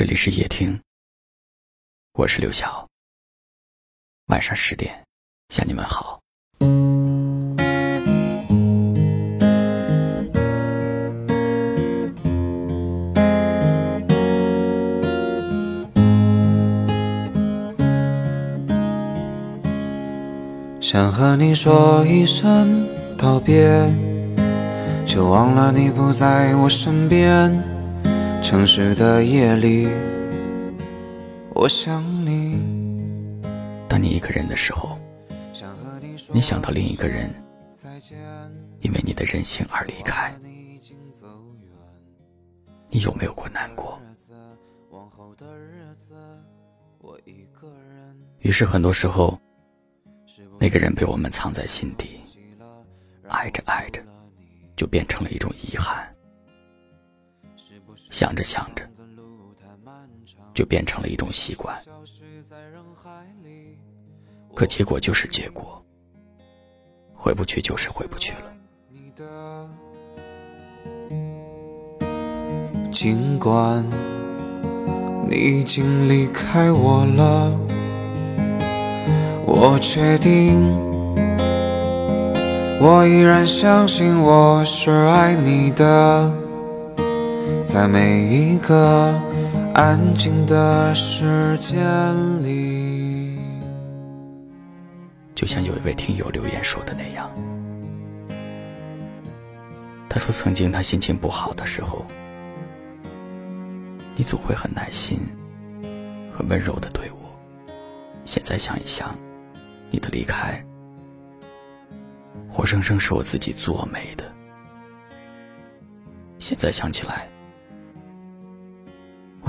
这里是夜听，我是刘晓。晚上十点向你们好。想和你说一声道别，就忘了你不在我身边。城市的夜里，我想你。当你一个人的时候，你想到另一个人，因为你的任性而离开，你有没有过难过？于是很多时候。那个人被我们藏在心底，爱着爱着，就变成了一种遗憾；想着想着，就变成了一种习惯。可结果就是结果，回不去就是回不去了。尽管你已经离开我了。我确定，我依然相信我是爱你的，在每一个安静的时间里。就像有一位听友留言说的那样，他说曾经他心情不好的时候，你总会很耐心、很温柔的对我。现在想一想。你的离开，活生生是我自己做没的。现在想起来，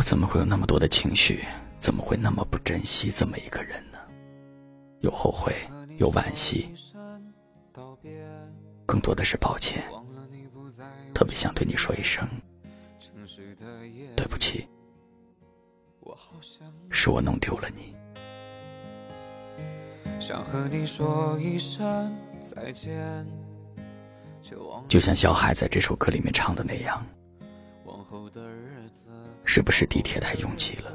我怎么会有那么多的情绪？怎么会那么不珍惜这么一个人呢？有后悔，有惋惜，更多的是抱歉。特别想对你说一声对不起，是我弄丢了你。想和你说一声再见，就像小海在这首歌里面唱的那样，是不是地铁太拥挤了，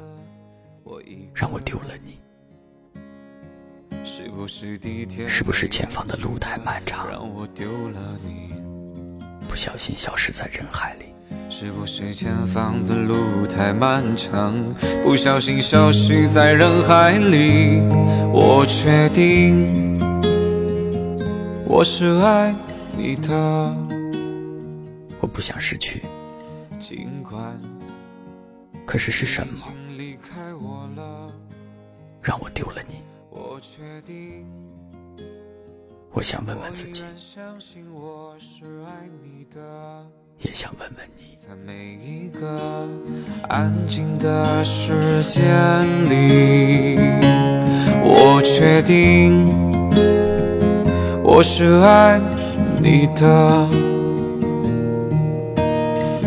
让我丢了你？是不是前方的路太漫长，让我丢了你？不小心消失在人海里。是不是前方的路太漫长，不小心消失在人海里？我确定我是爱你的，我不想失去，可是是什么让我丢了你？我确定。我想问问自己，也想问问你，在每一个安静的时间里，我确定我是爱你的，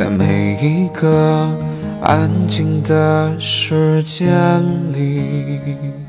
在每一个安静的时间里。